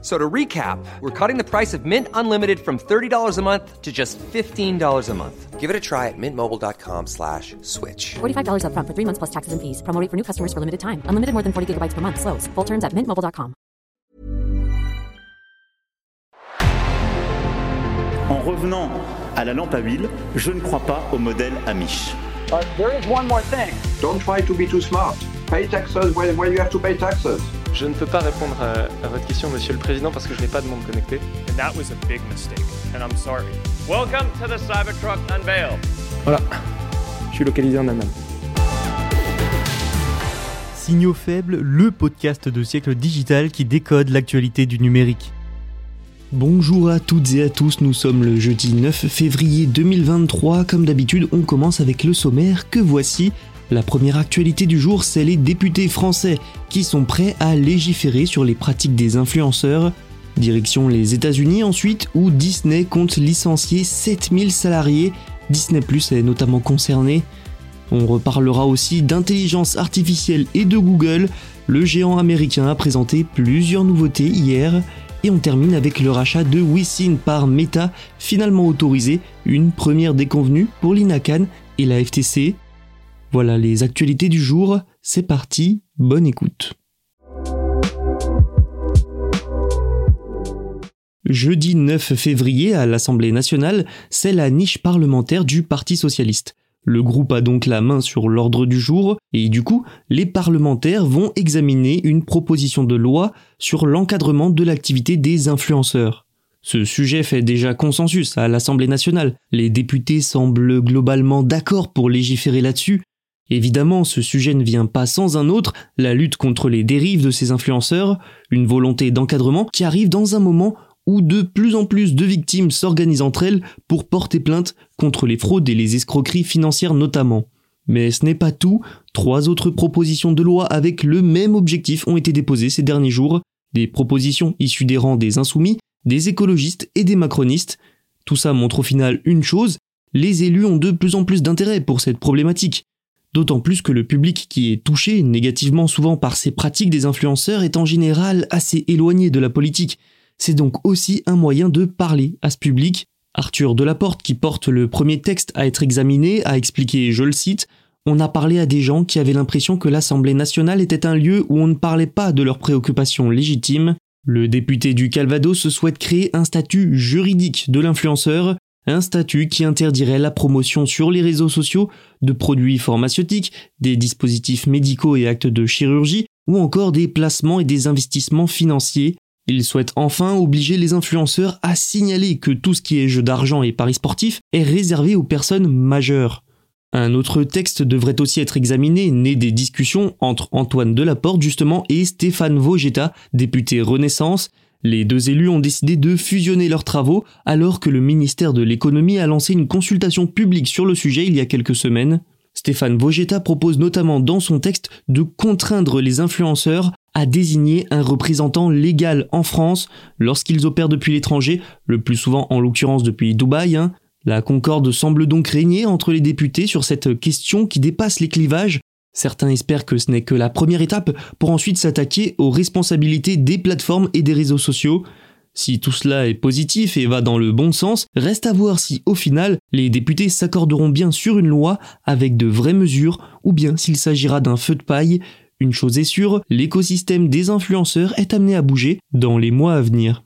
So to recap, we're cutting the price of Mint Unlimited from $30 a month to just $15 a month. Give it a try at mintmobile.com slash switch. $45 upfront for three months plus taxes and fees. Promo rate for new customers for limited time. Unlimited more than 40 gigabytes per month. Slows. Full terms at mintmobile.com. En revenant à la lampe à huile, je ne crois pas au modèle Amish. Uh, there is one more thing. Don't try to be too smart. Pay taxes when, when you have to pay taxes. Je ne peux pas répondre à, à, votre question, Monsieur le Président, parce que je n'ai pas de monde connecté. And that was a big mistake, and I'm sorry. Welcome to the Cybertruck Unveil. Voilà, je suis localisé en Allemagne. Signaux faibles, le podcast de siècle digital qui décode l'actualité du numérique. Bonjour à toutes et à tous, nous sommes le jeudi 9 février 2023. Comme d'habitude, on commence avec le sommaire que voici. La première actualité du jour, c'est les députés français qui sont prêts à légiférer sur les pratiques des influenceurs. Direction les États-Unis ensuite, où Disney compte licencier 7000 salariés. Disney Plus est notamment concerné. On reparlera aussi d'intelligence artificielle et de Google. Le géant américain a présenté plusieurs nouveautés hier. Et on termine avec le rachat de Wisin par Meta, finalement autorisé, une première déconvenue pour l'INACAN et la FTC. Voilà les actualités du jour, c'est parti, bonne écoute. Jeudi 9 février à l'Assemblée nationale, c'est la niche parlementaire du Parti socialiste. Le groupe a donc la main sur l'ordre du jour et du coup, les parlementaires vont examiner une proposition de loi sur l'encadrement de l'activité des influenceurs. Ce sujet fait déjà consensus à l'Assemblée nationale. Les députés semblent globalement d'accord pour légiférer là-dessus. Évidemment, ce sujet ne vient pas sans un autre, la lutte contre les dérives de ces influenceurs, une volonté d'encadrement qui arrive dans un moment où de plus en plus de victimes s'organisent entre elles pour porter plainte contre les fraudes et les escroqueries financières notamment. Mais ce n'est pas tout, trois autres propositions de loi avec le même objectif ont été déposées ces derniers jours, des propositions issues des rangs des insoumis, des écologistes et des macronistes. Tout ça montre au final une chose, les élus ont de plus en plus d'intérêt pour cette problématique. D'autant plus que le public qui est touché négativement souvent par ces pratiques des influenceurs est en général assez éloigné de la politique, c'est donc aussi un moyen de parler à ce public. Arthur Delaporte, qui porte le premier texte à être examiné, a expliqué, je le cite, On a parlé à des gens qui avaient l'impression que l'Assemblée nationale était un lieu où on ne parlait pas de leurs préoccupations légitimes. Le député du Calvados souhaite créer un statut juridique de l'influenceur, un statut qui interdirait la promotion sur les réseaux sociaux de produits pharmaceutiques, des dispositifs médicaux et actes de chirurgie, ou encore des placements et des investissements financiers il souhaite enfin obliger les influenceurs à signaler que tout ce qui est jeu d'argent et paris sportifs est réservé aux personnes majeures. Un autre texte devrait aussi être examiné, né des discussions entre Antoine Delaporte justement et Stéphane Vogetta, député Renaissance. Les deux élus ont décidé de fusionner leurs travaux alors que le ministère de l'économie a lancé une consultation publique sur le sujet il y a quelques semaines. Stéphane Vogetta propose notamment dans son texte de contraindre les influenceurs à désigner un représentant légal en France lorsqu'ils opèrent depuis l'étranger, le plus souvent en l'occurrence depuis Dubaï. Hein. La concorde semble donc régner entre les députés sur cette question qui dépasse les clivages. Certains espèrent que ce n'est que la première étape pour ensuite s'attaquer aux responsabilités des plateformes et des réseaux sociaux. Si tout cela est positif et va dans le bon sens, reste à voir si au final les députés s'accorderont bien sur une loi avec de vraies mesures ou bien s'il s'agira d'un feu de paille. Une chose est sûre, l'écosystème des influenceurs est amené à bouger dans les mois à venir.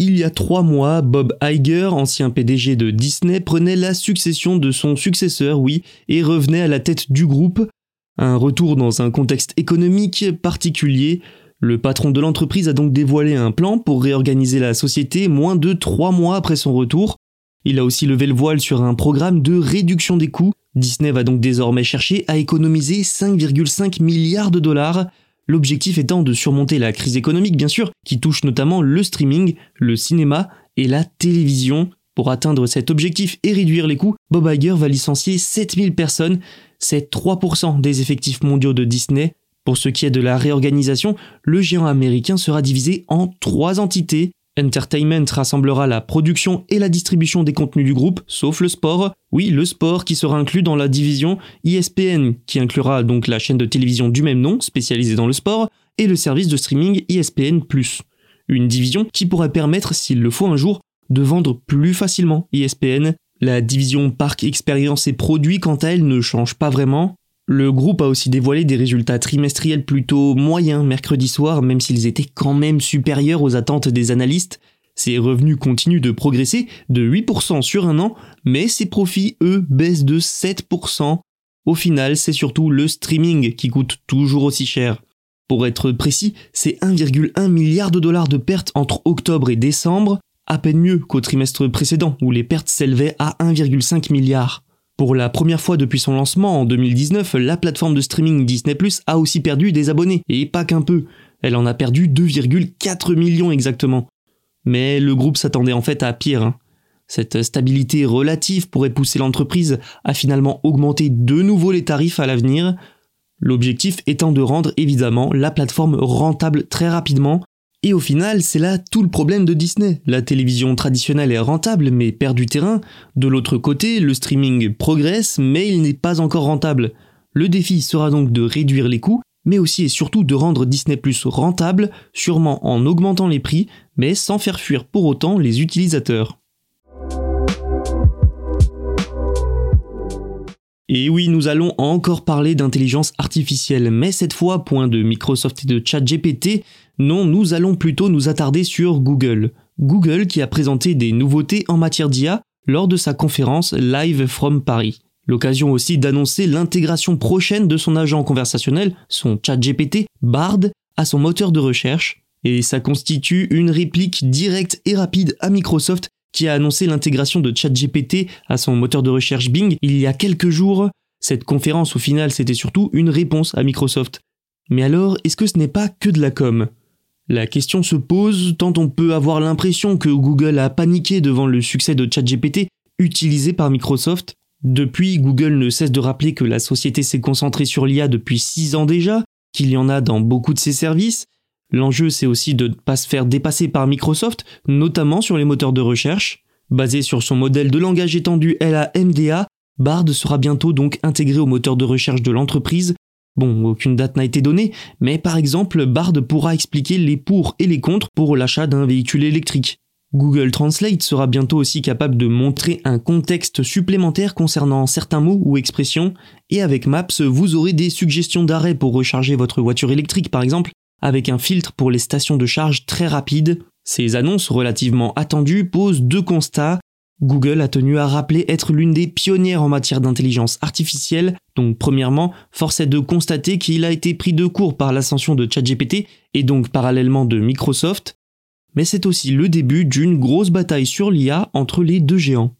Il y a trois mois, Bob Iger, ancien PDG de Disney, prenait la succession de son successeur, oui, et revenait à la tête du groupe, un retour dans un contexte économique particulier. Le patron de l'entreprise a donc dévoilé un plan pour réorganiser la société moins de trois mois après son retour. Il a aussi levé le voile sur un programme de réduction des coûts. Disney va donc désormais chercher à économiser 5,5 milliards de dollars. L'objectif étant de surmonter la crise économique, bien sûr, qui touche notamment le streaming, le cinéma et la télévision. Pour atteindre cet objectif et réduire les coûts, Bob Iger va licencier 7000 personnes c'est 3% des effectifs mondiaux de Disney. Pour ce qui est de la réorganisation, le géant américain sera divisé en trois entités. Entertainment rassemblera la production et la distribution des contenus du groupe, sauf le sport. Oui, le sport qui sera inclus dans la division ESPN, qui inclura donc la chaîne de télévision du même nom, spécialisée dans le sport, et le service de streaming E ESPN+. Une division qui pourrait permettre, s'il le faut un jour, de vendre plus facilement E ESPN. La division Parc Expérience et Produits, quant à elle, ne change pas vraiment. Le groupe a aussi dévoilé des résultats trimestriels plutôt moyens mercredi soir, même s'ils étaient quand même supérieurs aux attentes des analystes. Ses revenus continuent de progresser de 8% sur un an, mais ses profits, eux, baissent de 7%. Au final, c'est surtout le streaming qui coûte toujours aussi cher. Pour être précis, c'est 1,1 milliard de dollars de pertes entre octobre et décembre, à peine mieux qu'au trimestre précédent où les pertes s'élevaient à 1,5 milliard. Pour la première fois depuis son lancement en 2019, la plateforme de streaming Disney Plus a aussi perdu des abonnés, et pas qu'un peu. Elle en a perdu 2,4 millions exactement. Mais le groupe s'attendait en fait à pire. hein. Cette stabilité relative pourrait pousser l'entreprise à finalement augmenter de nouveau les tarifs à l'avenir, l'objectif étant de rendre évidemment la plateforme rentable très rapidement. Et au final, c'est là tout le problème de Disney. La télévision traditionnelle est rentable mais perd du terrain. De l'autre côté, le streaming progresse mais il n'est pas encore rentable. Le défi sera donc de réduire les coûts, mais aussi et surtout de rendre Disney Plus rentable, sûrement en augmentant les prix, mais sans faire fuir pour autant les utilisateurs. Et oui, nous allons encore parler d'intelligence artificielle, mais cette fois, point de Microsoft et de ChatGPT, non, nous allons plutôt nous attarder sur Google. Google qui a présenté des nouveautés en matière d'IA lors de sa conférence Live from Paris. L'occasion aussi d'annoncer l'intégration prochaine de son agent conversationnel, son ChatGPT, Bard, à son moteur de recherche, et ça constitue une réplique directe et rapide à Microsoft qui a annoncé l'intégration de ChatGPT à son moteur de recherche Bing il y a quelques jours. Cette conférence au final c'était surtout une réponse à Microsoft. Mais alors, est-ce que ce n'est pas que de la com? La question se pose tant on peut avoir l'impression que Google a paniqué devant le succès de ChatGPT utilisé par Microsoft. Depuis, Google ne cesse de rappeler que la société s'est concentrée sur l'IA depuis 6 ans déjà, qu'il y en a dans beaucoup de ses services, L'enjeu, c'est aussi de ne pas se faire dépasser par Microsoft, notamment sur les moteurs de recherche. Basé sur son modèle de langage étendu LAMDA, Bard sera bientôt donc intégré au moteur de recherche de l'entreprise. Bon, aucune date n'a été donnée, mais par exemple, Bard pourra expliquer les pour et les contre pour l'achat d'un véhicule électrique. Google Translate sera bientôt aussi capable de montrer un contexte supplémentaire concernant certains mots ou expressions, et avec Maps, vous aurez des suggestions d'arrêt pour recharger votre voiture électrique par exemple, avec un filtre pour les stations de charge très rapides. Ces annonces relativement attendues posent deux constats. Google a tenu à rappeler être l'une des pionnières en matière d'intelligence artificielle, donc premièrement, force est de constater qu'il a été pris de court par l'ascension de ChatGPT et donc parallèlement de Microsoft, mais c'est aussi le début d'une grosse bataille sur l'IA entre les deux géants.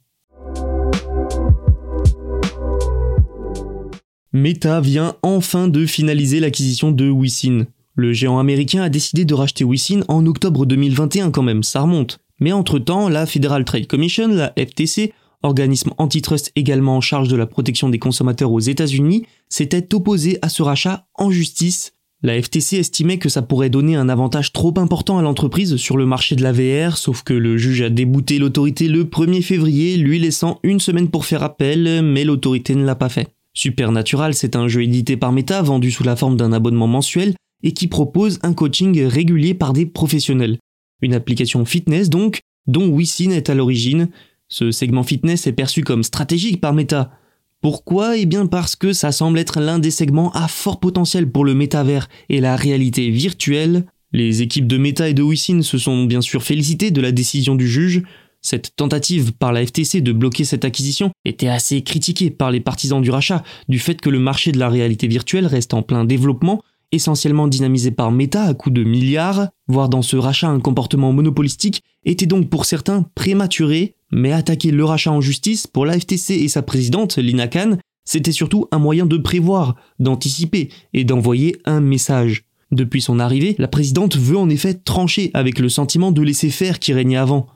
Meta vient enfin de finaliser l'acquisition de Wisin. Le géant américain a décidé de racheter Wisin en octobre 2021 quand même, ça remonte. Mais entre-temps, la Federal Trade Commission, la FTC, organisme antitrust également en charge de la protection des consommateurs aux États-Unis, s'était opposée à ce rachat en justice. La FTC estimait que ça pourrait donner un avantage trop important à l'entreprise sur le marché de la VR, sauf que le juge a débouté l'autorité le 1er février, lui laissant une semaine pour faire appel, mais l'autorité ne l'a pas fait. Supernatural, c'est un jeu édité par Meta, vendu sous la forme d'un abonnement mensuel, et qui propose un coaching régulier par des professionnels. Une application fitness donc, dont Wisin est à l'origine. Ce segment fitness est perçu comme stratégique par Meta. Pourquoi? Eh bien parce que ça semble être l'un des segments à fort potentiel pour le métavers et la réalité virtuelle. Les équipes de Meta et de Wisin se sont bien sûr félicitées de la décision du juge. Cette tentative par la FTC de bloquer cette acquisition était assez critiquée par les partisans du rachat, du fait que le marché de la réalité virtuelle reste en plein développement essentiellement dynamisé par Meta à coups de milliards, voir dans ce rachat un comportement monopolistique, était donc pour certains prématuré, mais attaquer le rachat en justice pour la FTC et sa présidente, Lina Khan, c'était surtout un moyen de prévoir, d'anticiper et d'envoyer un message. Depuis son arrivée, la présidente veut en effet trancher avec le sentiment de laisser faire qui régnait avant.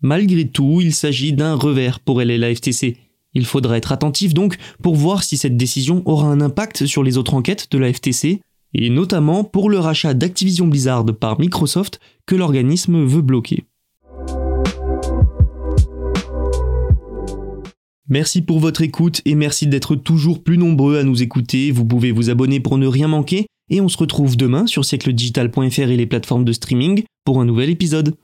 Malgré tout, il s'agit d'un revers pour elle et la FTC. Il faudra être attentif donc pour voir si cette décision aura un impact sur les autres enquêtes de la FTC, et notamment pour le rachat d'Activision Blizzard par Microsoft que l'organisme veut bloquer. Merci pour votre écoute et merci d'être toujours plus nombreux à nous écouter. Vous pouvez vous abonner pour ne rien manquer et on se retrouve demain sur siècledigital.fr et les plateformes de streaming pour un nouvel épisode.